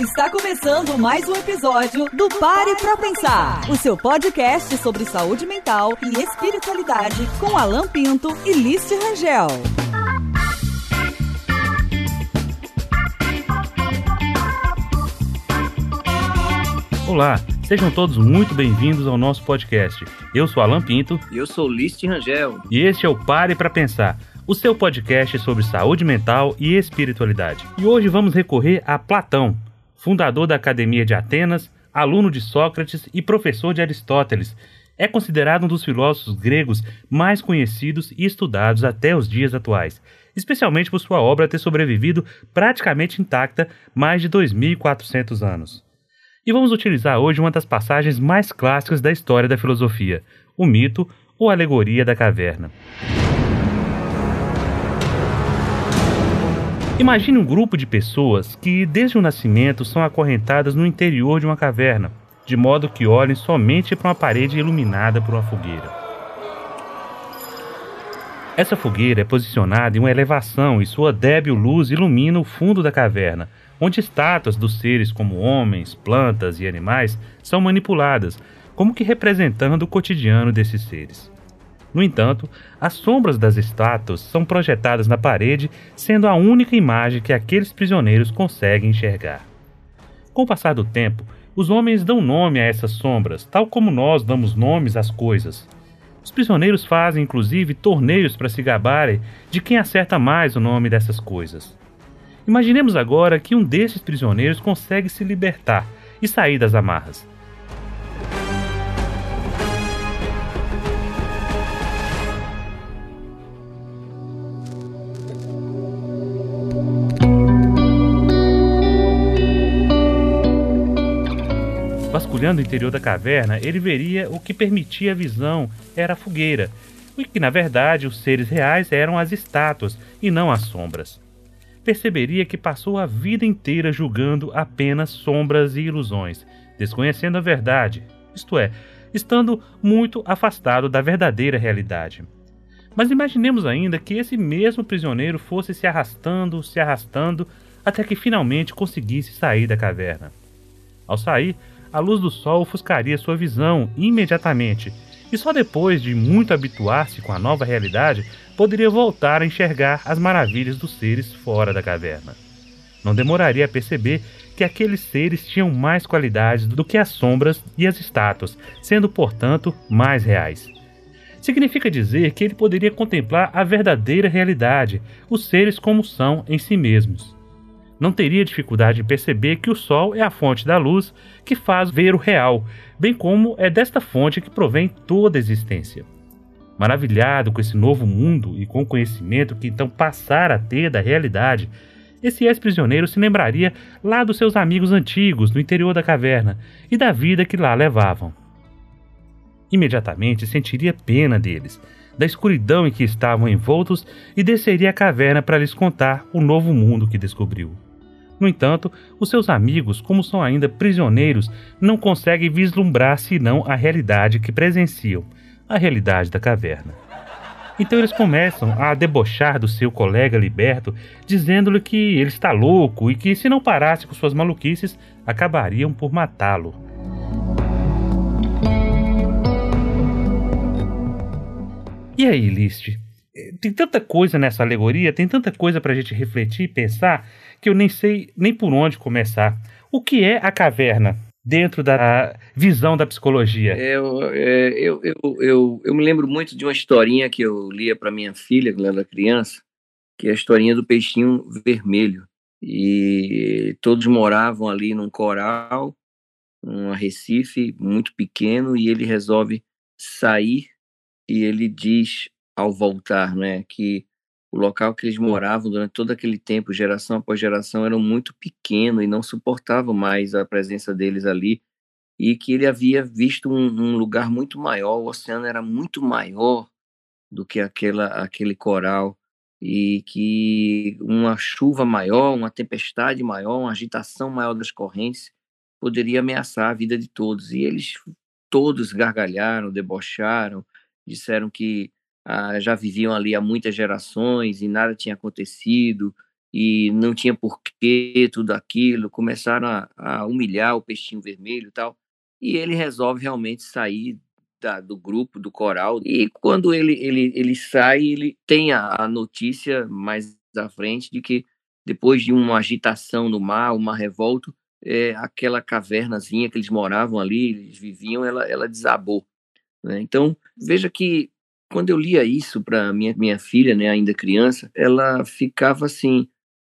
Está começando mais um episódio do Pare pra Pensar, o seu podcast sobre saúde mental e espiritualidade com Alan Pinto e Liz Rangel. Olá, sejam todos muito bem-vindos ao nosso podcast. Eu sou Alan Pinto. E eu sou Liz Rangel. E este é o Pare para Pensar, o seu podcast sobre saúde mental e espiritualidade. E hoje vamos recorrer a Platão, fundador da Academia de Atenas, aluno de Sócrates e professor de Aristóteles. É considerado um dos filósofos gregos mais conhecidos e estudados até os dias atuais, especialmente por sua obra ter sobrevivido praticamente intacta mais de 2.400 anos. E vamos utilizar hoje uma das passagens mais clássicas da história da filosofia, o mito ou alegoria da caverna. Imagine um grupo de pessoas que, desde o nascimento, são acorrentadas no interior de uma caverna, de modo que olhem somente para uma parede iluminada por uma fogueira. Essa fogueira é posicionada em uma elevação e sua débil luz ilumina o fundo da caverna, onde estátuas dos seres como homens, plantas e animais são manipuladas, como que representando o cotidiano desses seres. No entanto, as sombras das estátuas são projetadas na parede, sendo a única imagem que aqueles prisioneiros conseguem enxergar. Com o passar do tempo, os homens dão nome a essas sombras, tal como nós damos nomes às coisas. Os prisioneiros fazem inclusive torneios para se gabarem de quem acerta mais o nome dessas coisas. Imaginemos agora que um desses prisioneiros consegue se libertar e sair das amarras. Vasculhando o interior da caverna, ele veria o que permitia a visão era a fogueira, e que na verdade os seres reais eram as estátuas e não as sombras. Perceberia que passou a vida inteira julgando apenas sombras e ilusões, desconhecendo a verdade, isto é, estando muito afastado da verdadeira realidade. Mas imaginemos ainda que esse mesmo prisioneiro fosse se arrastando, se arrastando, até que finalmente conseguisse sair da caverna. Ao sair, a luz do sol ofuscaria sua visão imediatamente, e só depois de muito habituar-se com a nova realidade poderia voltar a enxergar as maravilhas dos seres fora da caverna. Não demoraria a perceber que aqueles seres tinham mais qualidades do que as sombras e as estátuas, sendo, portanto, mais reais. Significa dizer que ele poderia contemplar a verdadeira realidade, os seres como são em si mesmos não teria dificuldade em perceber que o Sol é a fonte da luz que faz ver o real, bem como é desta fonte que provém toda a existência. Maravilhado com esse novo mundo e com o conhecimento que então passara a ter da realidade, esse ex-prisioneiro se lembraria lá dos seus amigos antigos no interior da caverna e da vida que lá levavam. Imediatamente sentiria pena deles, da escuridão em que estavam envoltos e desceria à caverna para lhes contar o novo mundo que descobriu. No entanto, os seus amigos, como são ainda prisioneiros, não conseguem vislumbrar senão a realidade que presenciam, a realidade da caverna. Então eles começam a debochar do seu colega liberto, dizendo-lhe que ele está louco e que, se não parasse com suas maluquices, acabariam por matá-lo. E aí, List? Tem tanta coisa nessa alegoria, tem tanta coisa para a gente refletir e pensar que eu nem sei nem por onde começar. O que é a caverna dentro da visão da psicologia? É, eu, é, eu, eu, eu, eu, me lembro muito de uma historinha que eu lia para minha filha quando ela era criança, que é a historinha do peixinho vermelho. E todos moravam ali num coral, um arrecife muito pequeno, e ele resolve sair e ele diz ao voltar, né, que o local que eles moravam durante todo aquele tempo, geração após geração, era muito pequeno e não suportavam mais a presença deles ali, e que ele havia visto um, um lugar muito maior, o oceano era muito maior do que aquela, aquele coral, e que uma chuva maior, uma tempestade maior, uma agitação maior das correntes poderia ameaçar a vida de todos. E eles todos gargalharam, debocharam, disseram que ah, já viviam ali há muitas gerações e nada tinha acontecido e não tinha porquê tudo aquilo, começaram a, a humilhar o peixinho vermelho e tal. E ele resolve realmente sair da, do grupo, do coral. E quando ele, ele, ele sai, ele tem a, a notícia mais à frente de que depois de uma agitação no mar, uma revolta, é, aquela cavernazinha que eles moravam ali, eles viviam, ela, ela desabou. Né? Então, veja que quando eu lia isso para minha, minha filha, né, ainda criança, ela ficava assim: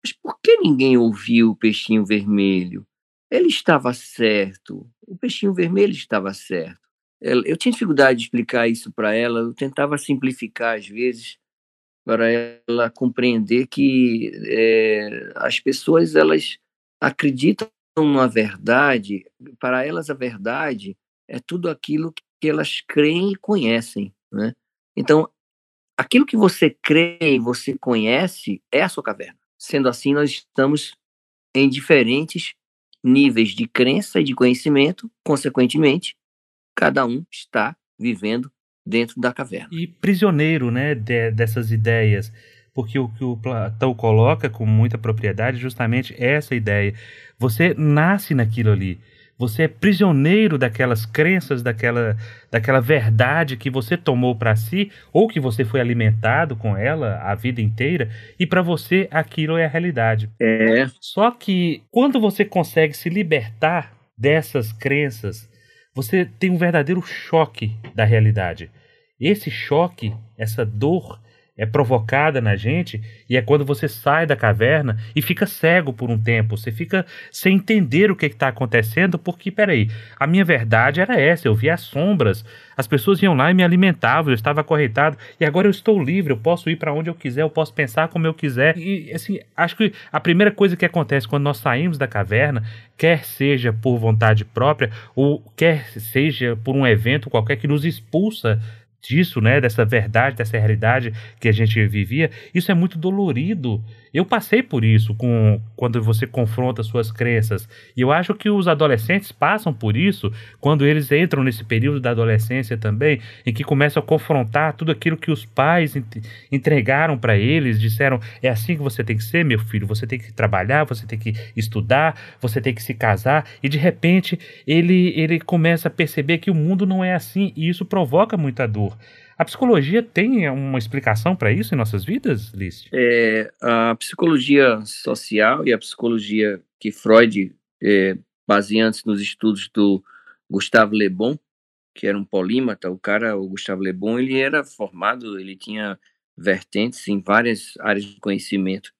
mas por que ninguém ouviu o peixinho vermelho? Ele estava certo, o peixinho vermelho estava certo. Eu tinha dificuldade de explicar isso para ela, eu tentava simplificar às vezes para ela compreender que é, as pessoas elas acreditam na verdade, para elas a verdade é tudo aquilo que elas creem e conhecem, né? Então, aquilo que você crê e você conhece é a sua caverna. Sendo assim, nós estamos em diferentes níveis de crença e de conhecimento, consequentemente, cada um está vivendo dentro da caverna. E prisioneiro, né, de, dessas ideias, porque o que o Platão coloca com muita propriedade é justamente essa ideia. Você nasce naquilo ali. Você é prisioneiro daquelas crenças, daquela, daquela verdade que você tomou para si ou que você foi alimentado com ela a vida inteira e para você aquilo é a realidade. É. Só que quando você consegue se libertar dessas crenças, você tem um verdadeiro choque da realidade. Esse choque, essa dor, é provocada na gente e é quando você sai da caverna e fica cego por um tempo. Você fica sem entender o que está acontecendo, porque, peraí, a minha verdade era essa, eu via as sombras, as pessoas iam lá e me alimentavam, eu estava acorrentado e agora eu estou livre, eu posso ir para onde eu quiser, eu posso pensar como eu quiser. E, assim, acho que a primeira coisa que acontece quando nós saímos da caverna, quer seja por vontade própria ou quer seja por um evento qualquer que nos expulsa disso, né, dessa verdade, dessa realidade que a gente vivia, isso é muito dolorido. Eu passei por isso com quando você confronta suas crenças. E eu acho que os adolescentes passam por isso quando eles entram nesse período da adolescência também, em que começam a confrontar tudo aquilo que os pais entregaram para eles, disseram: "É assim que você tem que ser, meu filho, você tem que trabalhar, você tem que estudar, você tem que se casar". E de repente, ele ele começa a perceber que o mundo não é assim e isso provoca muita dor. A psicologia tem uma explicação para isso em nossas vidas, Liz? É, a psicologia social e a psicologia que Freud, é, baseando-se nos estudos do Gustavo Le Bon, que era um polímata, o cara, o Gustavo Le Bon, ele era formado, ele tinha vertentes em várias áreas de conhecimento.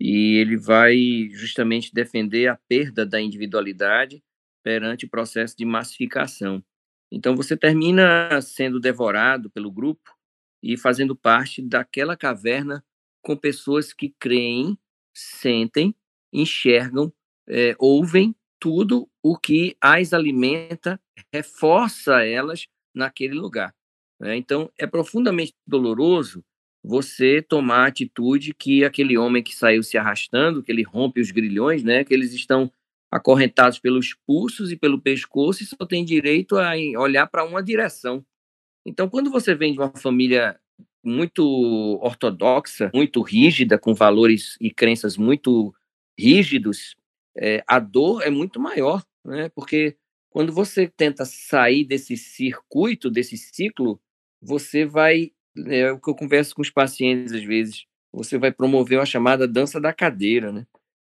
E ele vai justamente defender a perda da individualidade perante o processo de massificação. Então você termina sendo devorado pelo grupo e fazendo parte daquela caverna com pessoas que creem, sentem, enxergam, é, ouvem tudo o que as alimenta, reforça elas naquele lugar. Né? Então é profundamente doloroso você tomar a atitude que aquele homem que saiu se arrastando, que ele rompe os grilhões, né, que eles estão acorrentados pelos pulsos e pelo pescoço e só tem direito a olhar para uma direção. Então, quando você vem de uma família muito ortodoxa, muito rígida, com valores e crenças muito rígidos, é, a dor é muito maior, né? Porque quando você tenta sair desse circuito, desse ciclo, você vai, é o que eu converso com os pacientes às vezes, você vai promover uma chamada dança da cadeira, né?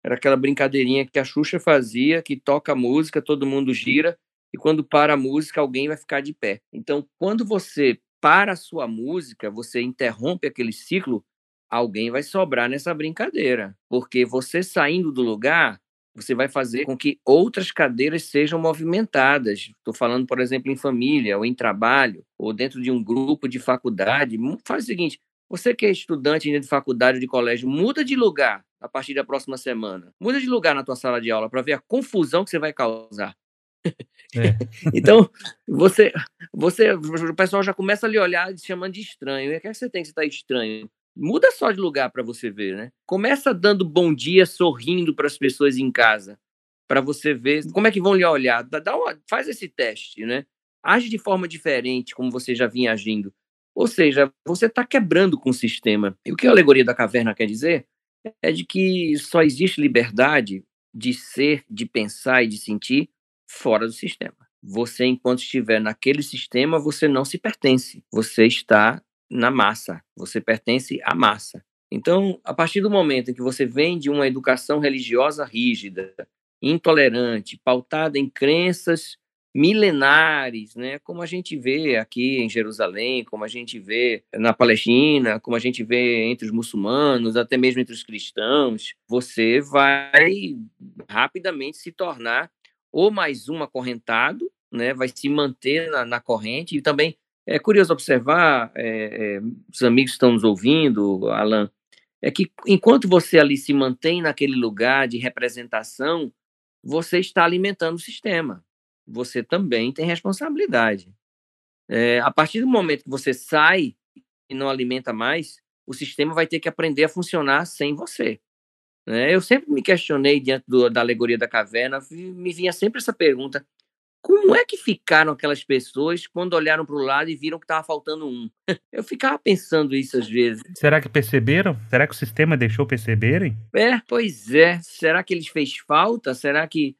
Era aquela brincadeirinha que a Xuxa fazia, que toca a música, todo mundo gira, e quando para a música, alguém vai ficar de pé. Então, quando você para a sua música, você interrompe aquele ciclo, alguém vai sobrar nessa brincadeira. Porque você saindo do lugar, você vai fazer com que outras cadeiras sejam movimentadas. Estou falando, por exemplo, em família, ou em trabalho, ou dentro de um grupo de faculdade. Faz o seguinte: você que é estudante de faculdade, de colégio, muda de lugar a partir da próxima semana. Muda de lugar na tua sala de aula para ver a confusão que você vai causar. É. então, você, você, o pessoal já começa a lhe olhar chamando de estranho. E o que, é que você tem que estar tá estranho? Muda só de lugar para você ver, né? Começa dando bom dia, sorrindo para as pessoas em casa, para você ver como é que vão lhe olhar. Dá uma, faz esse teste, né? Age de forma diferente, como você já vinha agindo. Ou seja, você está quebrando com o sistema. E o que a alegoria da caverna quer dizer? É de que só existe liberdade de ser, de pensar e de sentir fora do sistema. Você, enquanto estiver naquele sistema, você não se pertence. Você está na massa. Você pertence à massa. Então, a partir do momento em que você vem de uma educação religiosa rígida, intolerante, pautada em crenças milenares, né? Como a gente vê aqui em Jerusalém, como a gente vê na Palestina, como a gente vê entre os muçulmanos, até mesmo entre os cristãos, você vai rapidamente se tornar ou mais um acorrentado, né? Vai se manter na, na corrente e também é curioso observar, é, é, os amigos estão nos ouvindo, Alan, é que enquanto você ali se mantém naquele lugar de representação, você está alimentando o sistema. Você também tem responsabilidade. É, a partir do momento que você sai e não alimenta mais, o sistema vai ter que aprender a funcionar sem você. É, eu sempre me questionei diante do, da alegoria da caverna, me vinha sempre essa pergunta: como é que ficaram aquelas pessoas quando olharam para o lado e viram que estava faltando um? Eu ficava pensando isso às vezes. Será que perceberam? Será que o sistema deixou perceberem? É, pois é. Será que eles fez falta? Será que.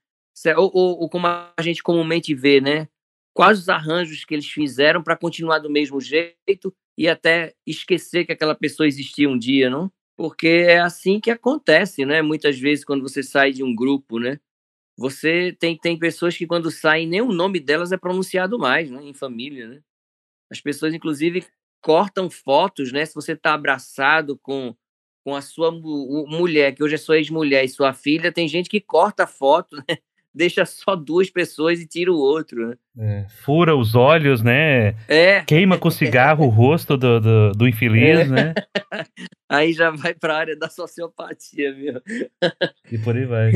Ou, ou, ou como a gente comumente vê, né? Quais os arranjos que eles fizeram para continuar do mesmo jeito e até esquecer que aquela pessoa existia um dia, não? Porque é assim que acontece, né? Muitas vezes quando você sai de um grupo, né? Você tem, tem pessoas que quando saem, nem o nome delas é pronunciado mais, né? Em família, né? As pessoas, inclusive, cortam fotos, né? Se você está abraçado com, com a sua mulher, que hoje é sua ex-mulher e sua filha, tem gente que corta foto, né? Deixa só duas pessoas e tira o outro, né? É, fura os olhos, né? É. Queima com cigarro o rosto do, do, do infeliz, é. né? Aí já vai para a área da sociopatia, viu? E por aí vai.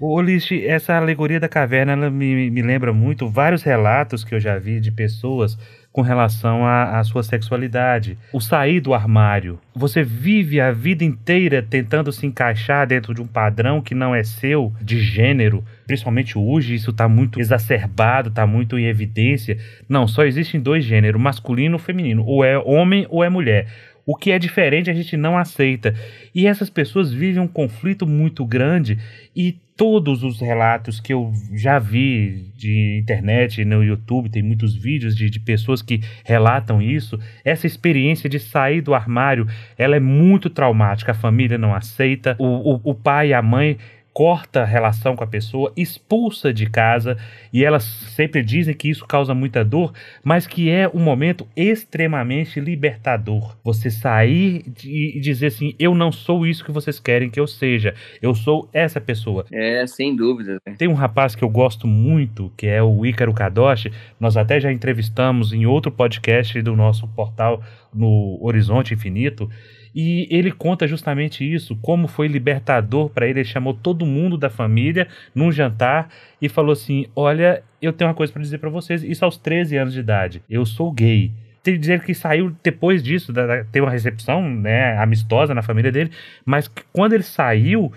Ô, Liz, essa alegoria da caverna ela me, me lembra muito vários relatos que eu já vi de pessoas com relação à, à, sua sexualidade. O sair do armário. Você vive a vida inteira tentando se encaixar dentro de um padrão que não é seu, de gênero. Principalmente hoje, isso está muito exacerbado, está muito em evidência. Não, só existem dois gêneros, masculino ou feminino. Ou é homem ou é mulher. O que é diferente a gente não aceita. E essas pessoas vivem um conflito muito grande e todos os relatos que eu já vi de internet, no YouTube, tem muitos vídeos de, de pessoas que relatam isso. Essa experiência de sair do armário, ela é muito traumática. A família não aceita, o, o, o pai e a mãe corta a relação com a pessoa, expulsa de casa, e elas sempre dizem que isso causa muita dor, mas que é um momento extremamente libertador. Você sair e dizer assim: eu não sou isso que vocês querem que eu seja, eu sou essa pessoa. É, sem dúvida. Tem um rapaz que eu gosto muito, que é o Ícaro Kadoshi, nós até já entrevistamos em outro podcast do nosso portal no Horizonte Infinito e ele conta justamente isso, como foi libertador para ele. Ele chamou todo mundo da família num jantar e falou assim: Olha, eu tenho uma coisa para dizer para vocês. Isso aos 13 anos de idade. Eu sou gay tem dizer que saiu depois disso, da, da, ter uma recepção né, amistosa na família dele, mas quando ele saiu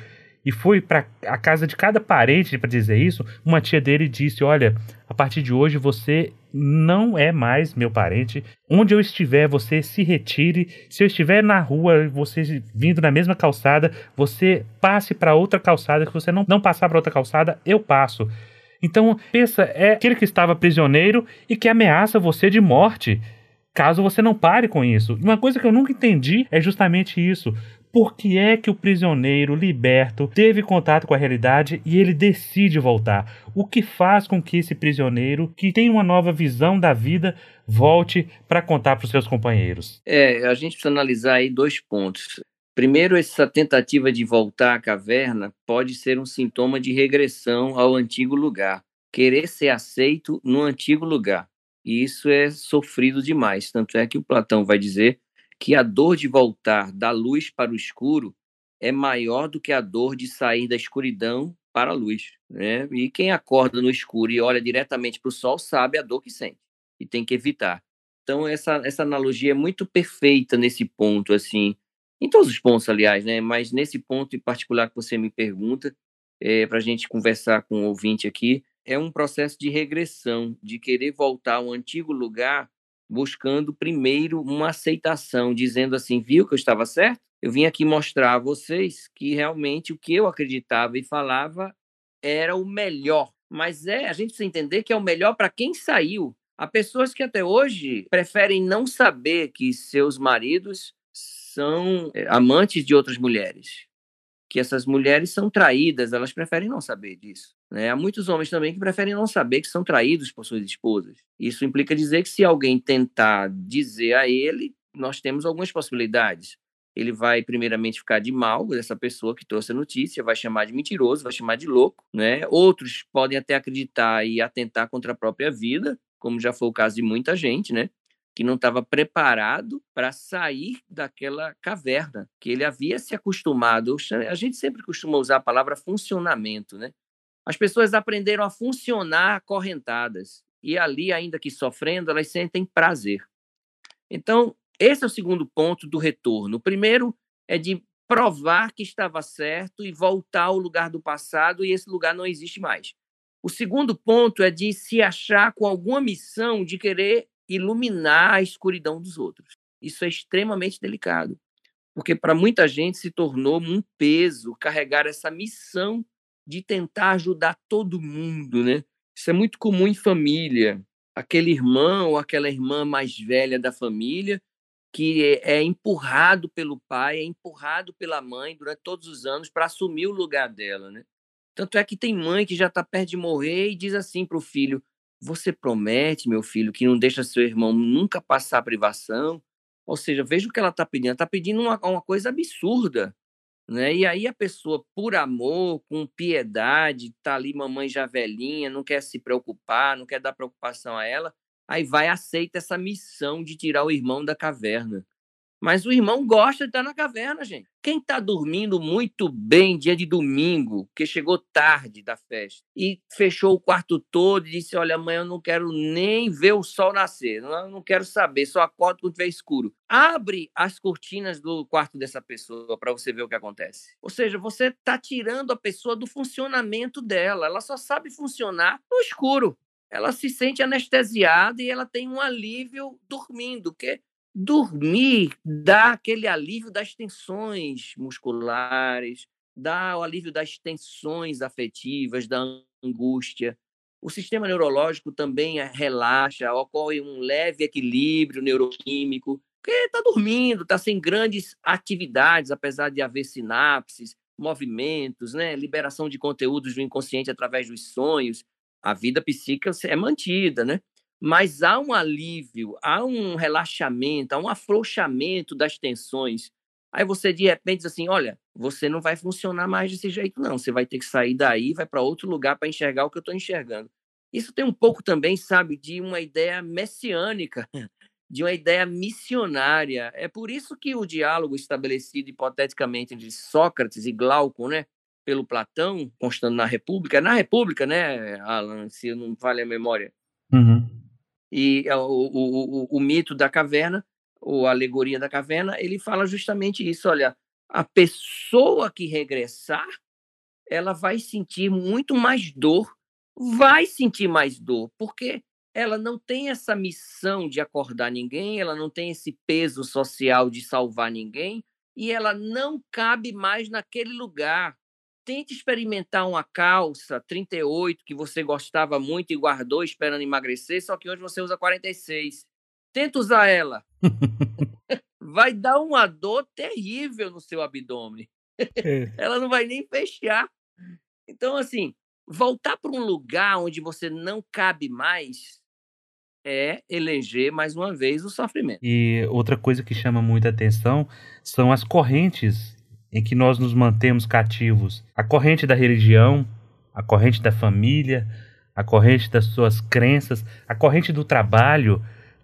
e foi para a casa de cada parente para dizer isso, uma tia dele disse: Olha, a partir de hoje você não é mais meu parente. Onde eu estiver, você se retire. Se eu estiver na rua, você vindo na mesma calçada, você passe para outra calçada. Se você não, não passar para outra calçada, eu passo. Então, pensa, é aquele que estava prisioneiro e que ameaça você de morte caso você não pare com isso. Uma coisa que eu nunca entendi é justamente isso. Por que é que o prisioneiro liberto teve contato com a realidade e ele decide voltar? O que faz com que esse prisioneiro, que tem uma nova visão da vida, volte para contar para os seus companheiros? É, a gente precisa analisar aí dois pontos. Primeiro, essa tentativa de voltar à caverna pode ser um sintoma de regressão ao antigo lugar, querer ser aceito no antigo lugar. E isso é sofrido demais. Tanto é que o Platão vai dizer que a dor de voltar da luz para o escuro é maior do que a dor de sair da escuridão para a luz. Né? E quem acorda no escuro e olha diretamente para o sol sabe a dor que sente e tem que evitar. Então essa, essa analogia é muito perfeita nesse ponto, assim, em todos os pontos, aliás, né? Mas nesse ponto em particular que você me pergunta, é, para a gente conversar com o ouvinte aqui, é um processo de regressão, de querer voltar ao antigo lugar, buscando primeiro uma aceitação, dizendo assim: viu que eu estava certo? Eu vim aqui mostrar a vocês que realmente o que eu acreditava e falava era o melhor. Mas é, a gente precisa entender que é o melhor para quem saiu. Há pessoas que até hoje preferem não saber que seus maridos são eh, amantes de outras mulheres, que essas mulheres são traídas, elas preferem não saber disso. Né? Há muitos homens também que preferem não saber que são traídos por suas esposas. Isso implica dizer que se alguém tentar dizer a ele, nós temos algumas possibilidades. Ele vai primeiramente ficar de mal dessa pessoa que trouxe a notícia, vai chamar de mentiroso, vai chamar de louco, né? Outros podem até acreditar e atentar contra a própria vida, como já foi o caso de muita gente, né? Que não estava preparado para sair daquela caverna, que ele havia se acostumado. A gente sempre costuma usar a palavra funcionamento, né? As pessoas aprenderam a funcionar acorrentadas e ali, ainda que sofrendo, elas sentem prazer. Então, esse é o segundo ponto do retorno. O primeiro é de provar que estava certo e voltar ao lugar do passado e esse lugar não existe mais. O segundo ponto é de se achar com alguma missão de querer iluminar a escuridão dos outros. Isso é extremamente delicado, porque para muita gente se tornou um peso carregar essa missão de tentar ajudar todo mundo, né? Isso é muito comum em família. Aquele irmão ou aquela irmã mais velha da família que é empurrado pelo pai, é empurrado pela mãe durante todos os anos para assumir o lugar dela, né? Tanto é que tem mãe que já está perto de morrer e diz assim para o filho: Você promete, meu filho, que não deixa seu irmão nunca passar privação? Ou seja, veja o que ela está pedindo. Ela está pedindo uma, uma coisa absurda. Né? E aí a pessoa, por amor, com piedade, tá ali mamãe já velhinha, não quer se preocupar, não quer dar preocupação a ela, aí vai aceita essa missão de tirar o irmão da caverna. Mas o irmão gosta de estar na caverna, gente. Quem está dormindo muito bem dia de domingo, que chegou tarde da festa, e fechou o quarto todo e disse: Olha, amanhã eu não quero nem ver o sol nascer, não, não quero saber, só acordo quando tiver escuro. Abre as cortinas do quarto dessa pessoa para você ver o que acontece. Ou seja, você está tirando a pessoa do funcionamento dela. Ela só sabe funcionar no escuro ela se sente anestesiada e ela tem um alívio dormindo, porque dormir dá aquele alívio das tensões musculares, dá o alívio das tensões afetivas, da angústia. O sistema neurológico também relaxa, ocorre um leve equilíbrio neuroquímico, porque está dormindo, está sem grandes atividades, apesar de haver sinapses, movimentos, né? liberação de conteúdos do inconsciente através dos sonhos. A vida psíquica é mantida, né? Mas há um alívio, há um relaxamento, há um afrouxamento das tensões. Aí você de repente diz assim: olha, você não vai funcionar mais desse jeito, não. Você vai ter que sair daí, vai para outro lugar para enxergar o que eu estou enxergando. Isso tem um pouco também, sabe, de uma ideia messiânica, de uma ideia missionária. É por isso que o diálogo estabelecido hipoteticamente entre Sócrates e Glauco, né, pelo Platão, constando na República, na República, né, Alan, se não vale a memória. Uhum e o, o, o, o mito da caverna, ou a alegoria da caverna, ele fala justamente isso. Olha, a pessoa que regressar, ela vai sentir muito mais dor, vai sentir mais dor, porque ela não tem essa missão de acordar ninguém, ela não tem esse peso social de salvar ninguém, e ela não cabe mais naquele lugar tente experimentar uma calça 38 que você gostava muito e guardou esperando emagrecer, só que hoje você usa 46. Tenta usar ela. vai dar uma dor terrível no seu abdômen. É. ela não vai nem fechar. Então, assim, voltar para um lugar onde você não cabe mais é eleger mais uma vez o sofrimento. E outra coisa que chama muita atenção são as correntes em que nós nos mantemos cativos. A corrente da religião, a corrente da família, a corrente das suas crenças, a corrente do trabalho.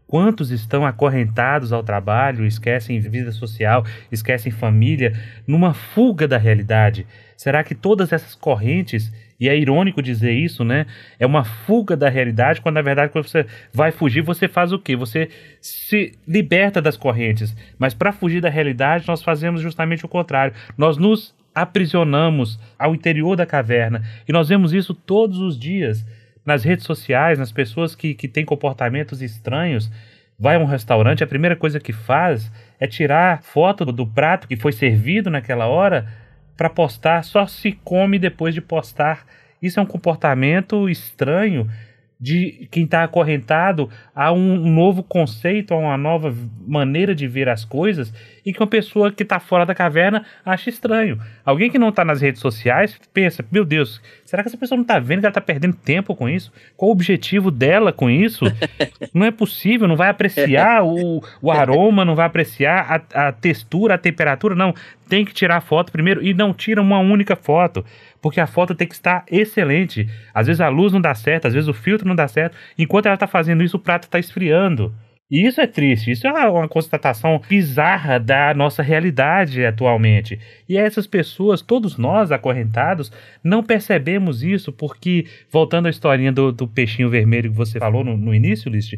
Quantos estão acorrentados ao trabalho, esquecem vida social, esquecem família, numa fuga da realidade? Será que todas essas correntes e é irônico dizer isso, né? É uma fuga da realidade, quando na verdade, quando você vai fugir, você faz o quê? Você se liberta das correntes. Mas para fugir da realidade, nós fazemos justamente o contrário. Nós nos aprisionamos ao interior da caverna. E nós vemos isso todos os dias. nas redes sociais, nas pessoas que, que têm comportamentos estranhos, vai a um restaurante, a primeira coisa que faz é tirar foto do prato que foi servido naquela hora para postar, só se come depois de postar. Isso é um comportamento estranho de quem está acorrentado a um novo conceito, a uma nova maneira de ver as coisas e que uma pessoa que está fora da caverna acha estranho. Alguém que não está nas redes sociais pensa: meu Deus, será que essa pessoa não está vendo que ela está perdendo tempo com isso? Qual o objetivo dela com isso? não é possível, não vai apreciar o, o aroma, não vai apreciar a, a textura, a temperatura, não. Tem que tirar a foto primeiro e não tira uma única foto porque a foto tem que estar excelente. Às vezes a luz não dá certo, às vezes o filtro não dá certo. Enquanto ela está fazendo isso, o prato está esfriando. E isso é triste, isso é uma constatação bizarra da nossa realidade atualmente. E essas pessoas, todos nós acorrentados, não percebemos isso porque, voltando à historinha do, do peixinho vermelho que você falou no, no início, List,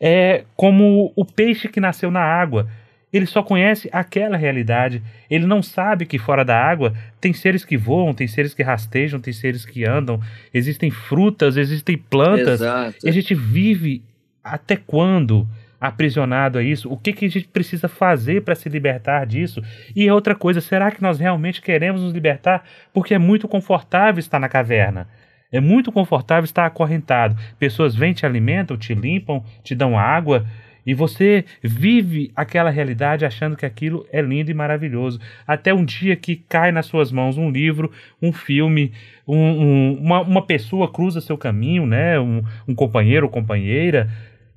é como o peixe que nasceu na água. Ele só conhece aquela realidade. Ele não sabe que fora da água tem seres que voam, tem seres que rastejam, tem seres que andam, existem frutas, existem plantas. Exato. E a gente vive até quando? Aprisionado a isso? O que, que a gente precisa fazer para se libertar disso? E outra coisa, será que nós realmente queremos nos libertar? Porque é muito confortável estar na caverna. É muito confortável estar acorrentado. Pessoas vêm, te alimentam, te limpam, te dão água, e você vive aquela realidade achando que aquilo é lindo e maravilhoso. Até um dia que cai nas suas mãos um livro, um filme, um, um, uma, uma pessoa cruza seu caminho, né? um, um companheiro ou companheira,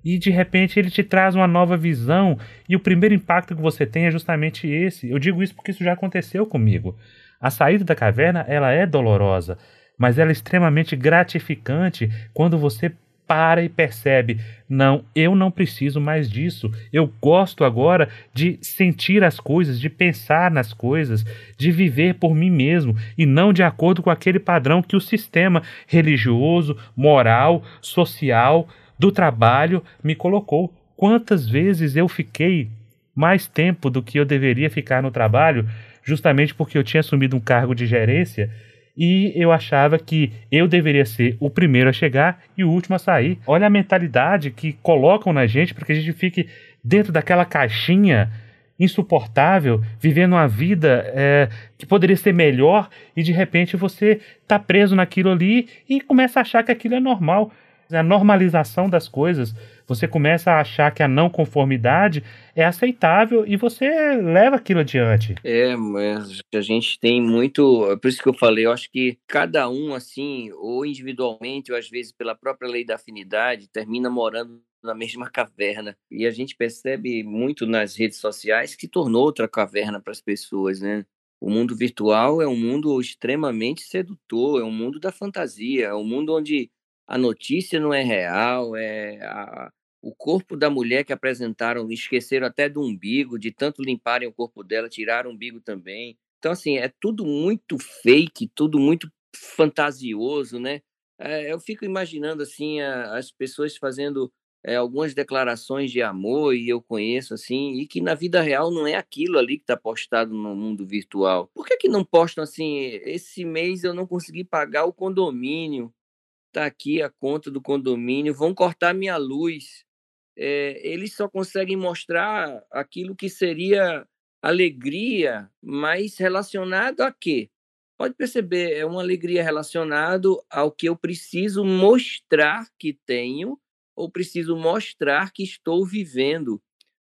e de repente ele te traz uma nova visão. E o primeiro impacto que você tem é justamente esse. Eu digo isso porque isso já aconteceu comigo. A saída da caverna ela é dolorosa, mas ela é extremamente gratificante quando você para e percebe: não, eu não preciso mais disso. Eu gosto agora de sentir as coisas, de pensar nas coisas, de viver por mim mesmo e não de acordo com aquele padrão que o sistema religioso, moral, social, do trabalho me colocou. Quantas vezes eu fiquei mais tempo do que eu deveria ficar no trabalho, justamente porque eu tinha assumido um cargo de gerência e eu achava que eu deveria ser o primeiro a chegar e o último a sair. Olha a mentalidade que colocam na gente para que a gente fique dentro daquela caixinha insuportável, vivendo uma vida é, que poderia ser melhor e de repente você está preso naquilo ali e começa a achar que aquilo é normal. A normalização das coisas você começa a achar que a não conformidade é aceitável e você leva aquilo adiante. É, mas a gente tem muito. É por isso que eu falei, eu acho que cada um, assim, ou individualmente, ou às vezes pela própria lei da afinidade, termina morando na mesma caverna. E a gente percebe muito nas redes sociais que tornou outra caverna para as pessoas, né? O mundo virtual é um mundo extremamente sedutor, é um mundo da fantasia, é um mundo onde a notícia não é real, é a, o corpo da mulher que apresentaram, esqueceram até do umbigo, de tanto limparem o corpo dela, tiraram o umbigo também. Então, assim, é tudo muito fake, tudo muito fantasioso, né? É, eu fico imaginando, assim, a, as pessoas fazendo é, algumas declarações de amor, e eu conheço, assim, e que na vida real não é aquilo ali que está postado no mundo virtual. Por que, que não postam, assim, esse mês eu não consegui pagar o condomínio, tá aqui a conta do condomínio, vão cortar minha luz. É, eles só conseguem mostrar aquilo que seria alegria, mas relacionado a quê? Pode perceber, é uma alegria relacionado ao que eu preciso mostrar que tenho ou preciso mostrar que estou vivendo,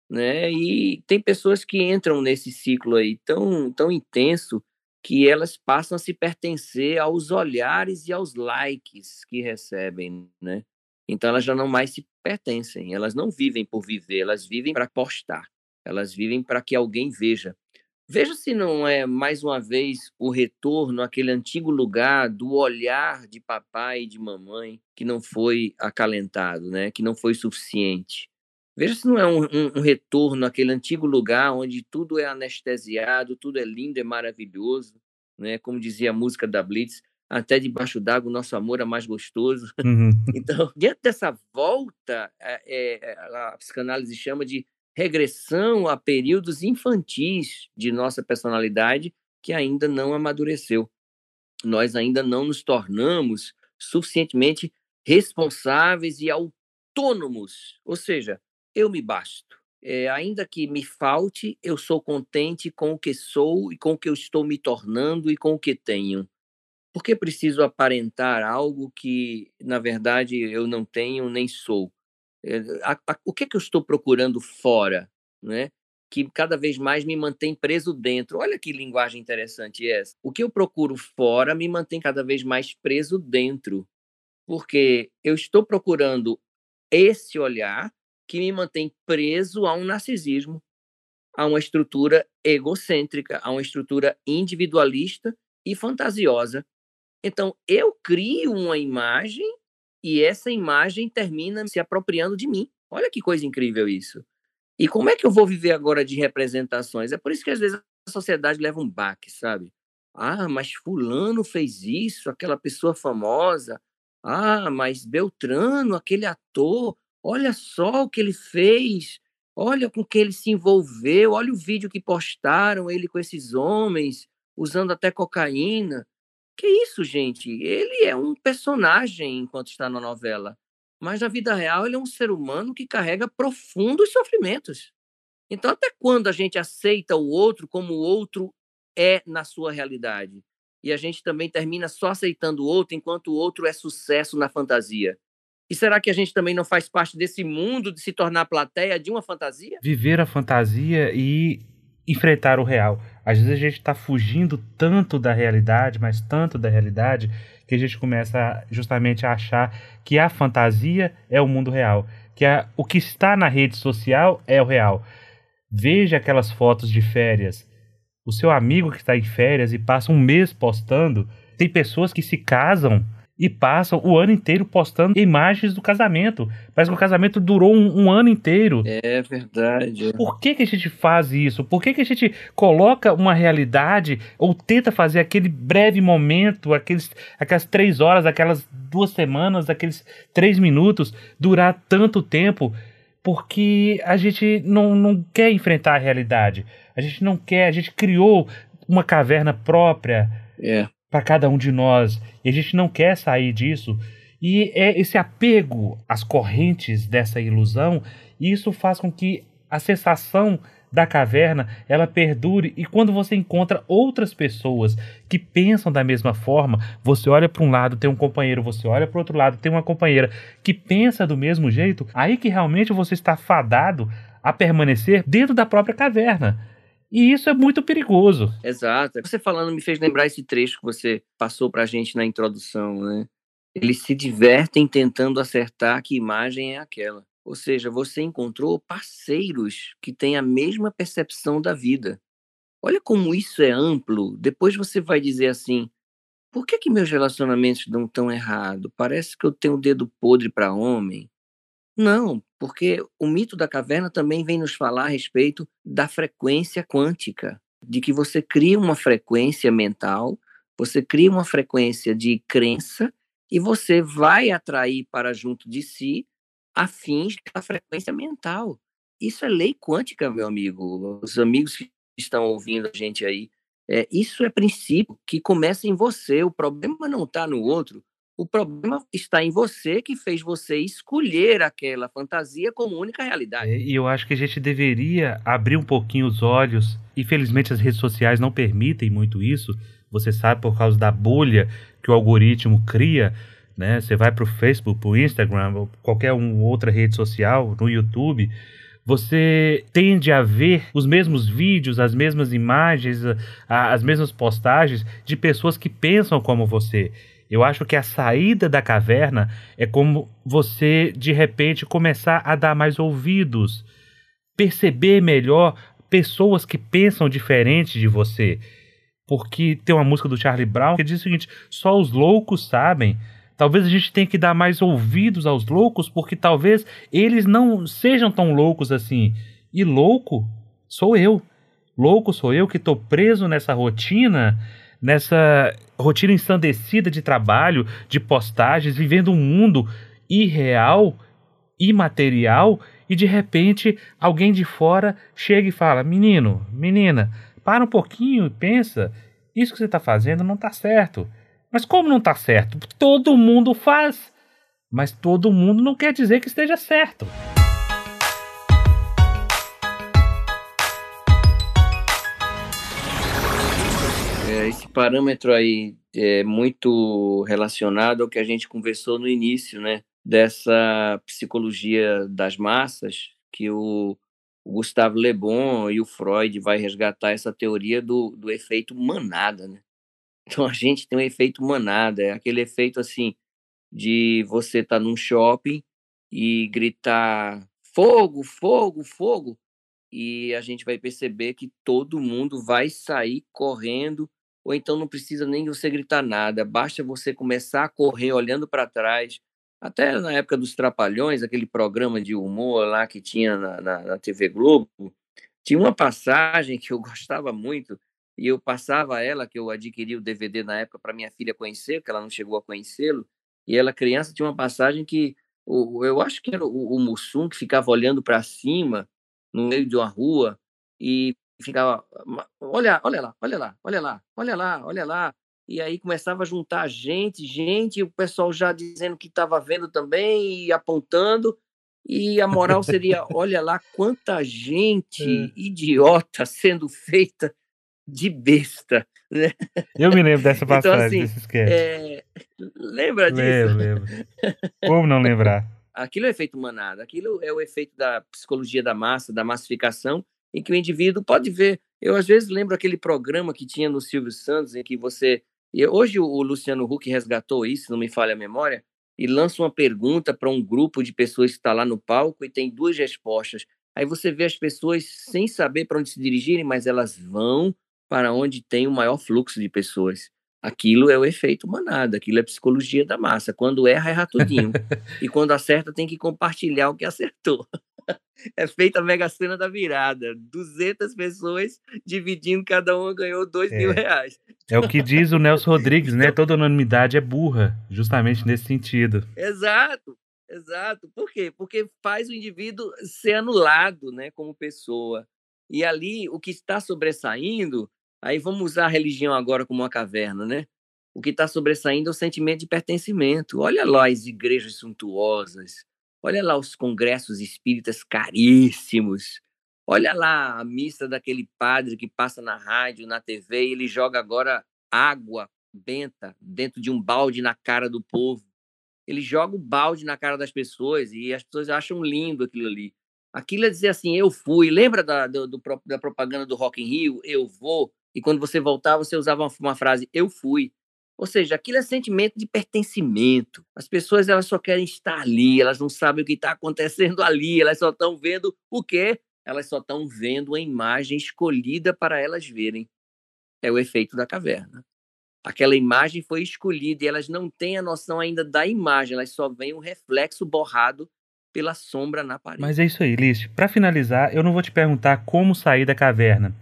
né? E tem pessoas que entram nesse ciclo aí tão tão intenso que elas passam a se pertencer aos olhares e aos likes que recebem, né? Então elas já não mais se pertencem, elas não vivem por viver, elas vivem para postar, elas vivem para que alguém veja. Veja se não é mais uma vez o retorno àquele antigo lugar do olhar de papai e de mamãe que não foi acalentado, né? Que não foi suficiente. Veja se não é um, um, um, retorno àquele antigo lugar onde tudo é anestesiado, tudo é lindo, é maravilhoso, né? Como dizia a música da Blitz, até debaixo d'água o nosso amor é mais gostoso. Uhum. Então, diante dessa volta, é, é, a psicanálise chama de regressão a períodos infantis de nossa personalidade que ainda não amadureceu. Nós ainda não nos tornamos suficientemente responsáveis e autônomos. Ou seja, eu me basto. É, ainda que me falte, eu sou contente com o que sou e com o que eu estou me tornando e com o que tenho. Por que preciso aparentar algo que, na verdade, eu não tenho nem sou? É, a, a, o que, é que eu estou procurando fora, né? que cada vez mais me mantém preso dentro. Olha que linguagem interessante essa. O que eu procuro fora me mantém cada vez mais preso dentro, porque eu estou procurando esse olhar que me mantém preso a um narcisismo, a uma estrutura egocêntrica, a uma estrutura individualista e fantasiosa. Então, eu crio uma imagem e essa imagem termina se apropriando de mim. Olha que coisa incrível isso. E como é que eu vou viver agora de representações? É por isso que às vezes a sociedade leva um baque, sabe? Ah, mas fulano fez isso, aquela pessoa famosa. Ah, mas Beltrano, aquele ator, olha só o que ele fez. Olha com que ele se envolveu, olha o vídeo que postaram ele com esses homens, usando até cocaína. Que isso, gente? Ele é um personagem enquanto está na novela mas na vida real ele é um ser humano que carrega profundos sofrimentos. Então, até quando a gente aceita o outro como o outro é na sua realidade? E a gente também termina só aceitando o outro enquanto o outro é sucesso na fantasia. E será que a gente também não faz parte desse mundo de se tornar plateia de uma fantasia? Viver a fantasia e enfrentar o real. Às vezes a gente está fugindo tanto da realidade, mas tanto da realidade, que a gente começa justamente a achar que a fantasia é o mundo real, que a, o que está na rede social é o real. Veja aquelas fotos de férias. O seu amigo que está em férias e passa um mês postando. Tem pessoas que se casam e passam o ano inteiro postando imagens do casamento. Parece que o casamento durou um, um ano inteiro. É verdade. Por que, que a gente faz isso? Por que, que a gente coloca uma realidade ou tenta fazer aquele breve momento, aqueles, aquelas três horas, aquelas duas semanas, aqueles três minutos durar tanto tempo? Porque a gente não, não quer enfrentar a realidade. A gente não quer, a gente criou uma caverna própria. É para cada um de nós e a gente não quer sair disso. E é esse apego às correntes dessa ilusão, isso faz com que a sensação da caverna ela perdure e quando você encontra outras pessoas que pensam da mesma forma, você olha para um lado tem um companheiro, você olha para o outro lado tem uma companheira que pensa do mesmo jeito, aí que realmente você está fadado a permanecer dentro da própria caverna. E isso é muito perigoso. Exato. Você falando me fez lembrar esse trecho que você passou para a gente na introdução, né? Eles se divertem tentando acertar que imagem é aquela. Ou seja, você encontrou parceiros que têm a mesma percepção da vida. Olha como isso é amplo. Depois você vai dizer assim: por que, que meus relacionamentos dão tão errado? Parece que eu tenho o dedo podre para homem. Não, porque o mito da caverna também vem nos falar a respeito da frequência quântica, de que você cria uma frequência mental, você cria uma frequência de crença e você vai atrair para junto de si afins da frequência mental. Isso é lei quântica, meu amigo. Os amigos que estão ouvindo a gente aí, é, isso é princípio que começa em você. O problema não está no outro. O problema está em você que fez você escolher aquela fantasia como única realidade. É, e eu acho que a gente deveria abrir um pouquinho os olhos. Infelizmente, as redes sociais não permitem muito isso. Você sabe, por causa da bolha que o algoritmo cria. Né? Você vai para o Facebook, para o Instagram, qualquer um, outra rede social, no YouTube você tende a ver os mesmos vídeos, as mesmas imagens, as mesmas postagens de pessoas que pensam como você. Eu acho que a saída da caverna é como você, de repente, começar a dar mais ouvidos, perceber melhor pessoas que pensam diferente de você. Porque tem uma música do Charlie Brown que diz o seguinte: só os loucos sabem. Talvez a gente tenha que dar mais ouvidos aos loucos, porque talvez eles não sejam tão loucos assim. E louco sou eu. Louco sou eu que estou preso nessa rotina nessa rotina ensandecida de trabalho, de postagens, vivendo um mundo irreal, imaterial, e de repente alguém de fora chega e fala: Menino, menina, para um pouquinho e pensa, isso que você está fazendo não está certo. Mas como não está certo? Todo mundo faz. Mas todo mundo não quer dizer que esteja certo. Esse parâmetro aí é muito relacionado ao que a gente conversou no início, né? Dessa psicologia das massas, que o, o Gustavo Le Bon e o Freud vai resgatar essa teoria do, do efeito manada, né? Então a gente tem um efeito manada, é aquele efeito assim de você estar tá num shopping e gritar fogo, fogo, fogo, e a gente vai perceber que todo mundo vai sair correndo, ou então não precisa nem você gritar nada, basta você começar a correr olhando para trás. Até na época dos Trapalhões, aquele programa de humor lá que tinha na, na, na TV Globo, tinha uma passagem que eu gostava muito, e eu passava ela, que eu adquiri o DVD na época para minha filha conhecer, que ela não chegou a conhecê-lo, e ela criança tinha uma passagem que o, eu acho que era o, o Mussum que ficava olhando para cima no meio de uma rua e ficava olha, olha lá, olha lá, olha lá, olha lá, olha lá. E aí começava a juntar gente, gente, e o pessoal já dizendo que estava vendo também e apontando. E a moral seria: olha lá quanta gente é. idiota sendo feita de besta. Né? Eu me lembro dessa então, passagem, então, assim, desse sketch. É... Lembra disso? Lembro, lembro. Como não lembrar? Aquilo é efeito manada, aquilo é o efeito da psicologia da massa, da massificação, em que o indivíduo pode ver. Eu, às vezes, lembro aquele programa que tinha no Silvio Santos, em que você. E hoje o Luciano Huck resgatou isso, não me falha a memória, e lança uma pergunta para um grupo de pessoas que está lá no palco e tem duas respostas. Aí você vê as pessoas sem saber para onde se dirigirem, mas elas vão para onde tem o maior fluxo de pessoas. Aquilo é o efeito manada, aquilo é psicologia da massa. Quando erra, erra tudinho. e quando acerta, tem que compartilhar o que acertou. é feita a mega cena da virada. 200 pessoas dividindo, cada uma ganhou 2 é. mil reais. É o que diz o Nelson Rodrigues, né? Toda unanimidade é burra, justamente nesse sentido. Exato, exato. Por quê? Porque faz o indivíduo ser anulado, né, como pessoa. E ali, o que está sobressaindo Aí vamos usar a religião agora como uma caverna, né? O que está sobressaindo é o sentimento de pertencimento. Olha lá as igrejas suntuosas, olha lá os congressos espíritas caríssimos, olha lá a missa daquele padre que passa na rádio, na TV, e ele joga agora água benta dentro de um balde na cara do povo. Ele joga o balde na cara das pessoas e as pessoas acham lindo aquilo ali. Aquilo é dizer assim, eu fui. Lembra da, do, da propaganda do Rock in Rio? Eu vou e quando você voltava, você usava uma, frase eu fui. Ou seja, aquilo é sentimento de pertencimento. As pessoas elas só querem estar ali, elas não sabem o que está acontecendo ali, elas só estão vendo o quê? Elas só estão vendo a imagem escolhida para elas verem. É o efeito da caverna. Aquela imagem foi escolhida e elas não têm a noção ainda da imagem, elas só veem um reflexo borrado pela sombra na parede. Mas é isso aí, Lício. Para finalizar, eu não vou te perguntar como sair da caverna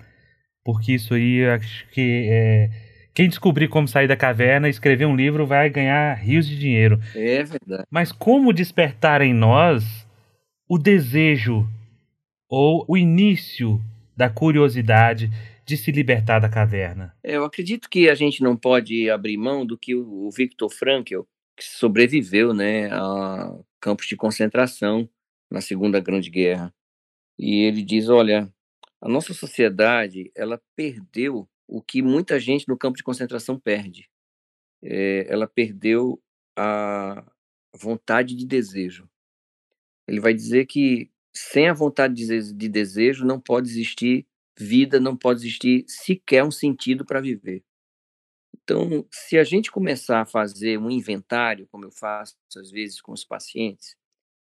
porque isso aí acho que é, quem descobrir como sair da caverna e escrever um livro vai ganhar rios de dinheiro. É verdade. Mas como despertar em nós o desejo ou o início da curiosidade de se libertar da caverna? Eu acredito que a gente não pode abrir mão do que o Viktor Frankl, que sobreviveu né, a campos de concentração na Segunda Grande Guerra. E ele diz: olha, a nossa sociedade, ela perdeu o que muita gente no campo de concentração perde. É, ela perdeu a vontade de desejo. Ele vai dizer que sem a vontade de desejo não pode existir vida, não pode existir sequer um sentido para viver. Então, se a gente começar a fazer um inventário, como eu faço às vezes com os pacientes,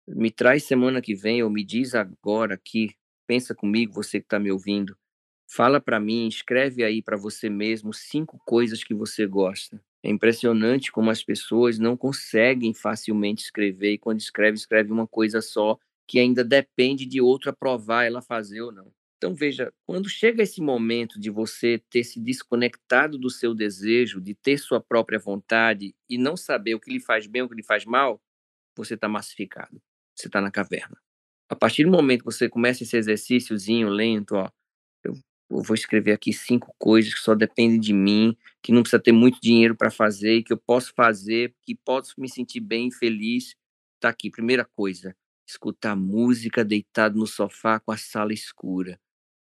me traz semana que vem ou me diz agora aqui pensa comigo, você que está me ouvindo. Fala para mim, escreve aí para você mesmo cinco coisas que você gosta. É impressionante como as pessoas não conseguem facilmente escrever e quando escreve, escreve uma coisa só que ainda depende de outro aprovar ela fazer ou não. Então veja, quando chega esse momento de você ter se desconectado do seu desejo, de ter sua própria vontade e não saber o que lhe faz bem, o que lhe faz mal, você está massificado, você está na caverna. A partir do momento que você começa esse exercíciozinho lento, ó, eu, vou escrever aqui cinco coisas que só dependem de mim, que não precisa ter muito dinheiro para fazer, que eu posso fazer, que posso me sentir bem, feliz. tá aqui, primeira coisa, escutar música deitado no sofá com a sala escura.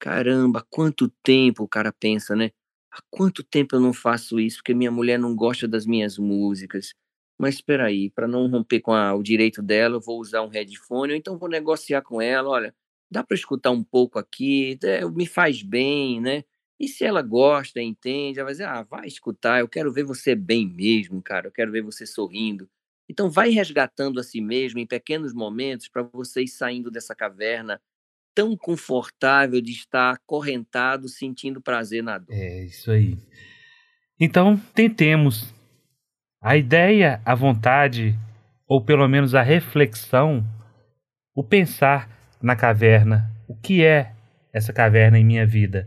Caramba, quanto tempo o cara pensa, né? Há quanto tempo eu não faço isso porque minha mulher não gosta das minhas músicas? Mas espera aí, para não romper com a, o direito dela, eu vou usar um headphone, ou então vou negociar com ela, olha, dá para escutar um pouco aqui, é, me faz bem, né? E se ela gosta, entende, ela vai dizer, ah, vai escutar, eu quero ver você bem mesmo, cara, eu quero ver você sorrindo. Então vai resgatando a si mesmo em pequenos momentos para você ir saindo dessa caverna tão confortável de estar acorrentado, sentindo prazer na dor. É isso aí. Então, tentemos. A ideia, a vontade, ou pelo menos a reflexão, o pensar na caverna. O que é essa caverna em minha vida?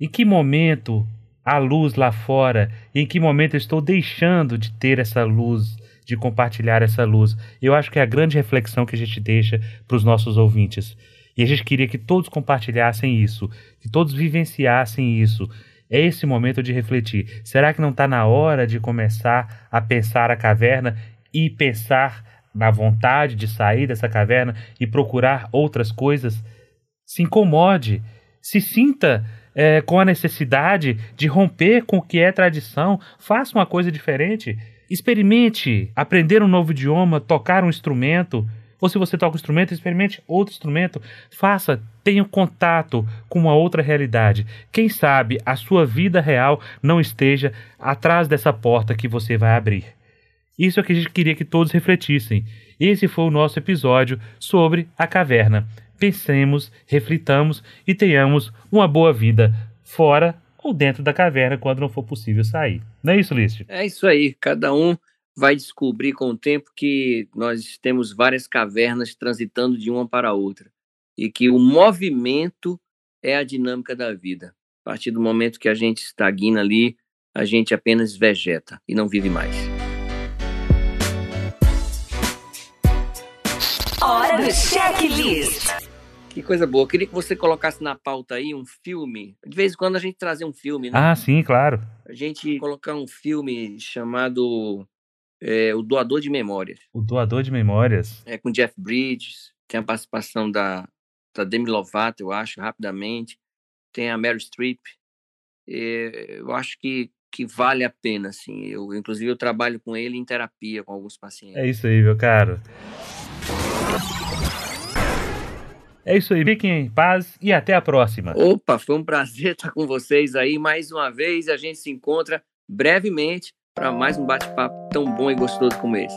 Em que momento há luz lá fora? Em que momento eu estou deixando de ter essa luz, de compartilhar essa luz? Eu acho que é a grande reflexão que a gente deixa para os nossos ouvintes. E a gente queria que todos compartilhassem isso, que todos vivenciassem isso. É esse momento de refletir. Será que não está na hora de começar a pensar a caverna e pensar na vontade de sair dessa caverna e procurar outras coisas? Se incomode, se sinta é, com a necessidade de romper com o que é tradição, faça uma coisa diferente. Experimente aprender um novo idioma, tocar um instrumento ou se você toca um instrumento, experimente outro instrumento. Faça, tenha contato com uma outra realidade. Quem sabe a sua vida real não esteja atrás dessa porta que você vai abrir. Isso é o que a gente queria que todos refletissem. Esse foi o nosso episódio sobre a caverna. Pensemos, reflitamos e tenhamos uma boa vida fora ou dentro da caverna quando não for possível sair. Não é isso, List? É isso aí. Cada um vai descobrir com o tempo que nós temos várias cavernas transitando de uma para outra e que o movimento é a dinâmica da vida. A partir do momento que a gente estagna ali, a gente apenas vegeta e não vive mais. Hora do checklist. Que coisa boa. Eu queria que você colocasse na pauta aí um filme. De vez em quando a gente trazer um filme, né? Ah, sim, claro. A gente colocar um filme chamado é, O Doador de Memórias. O Doador de Memórias. É com Jeff Bridges, tem a participação da, da Demi Lovato, eu acho, rapidamente. Tem a Meryl Streep. É, eu acho que, que vale a pena, assim. Eu, inclusive, eu trabalho com ele em terapia com alguns pacientes. É isso aí, meu caro. É isso aí, fiquem em paz e até a próxima. Opa, foi um prazer estar com vocês aí mais uma vez. A gente se encontra brevemente para mais um bate-papo tão bom e gostoso como esse.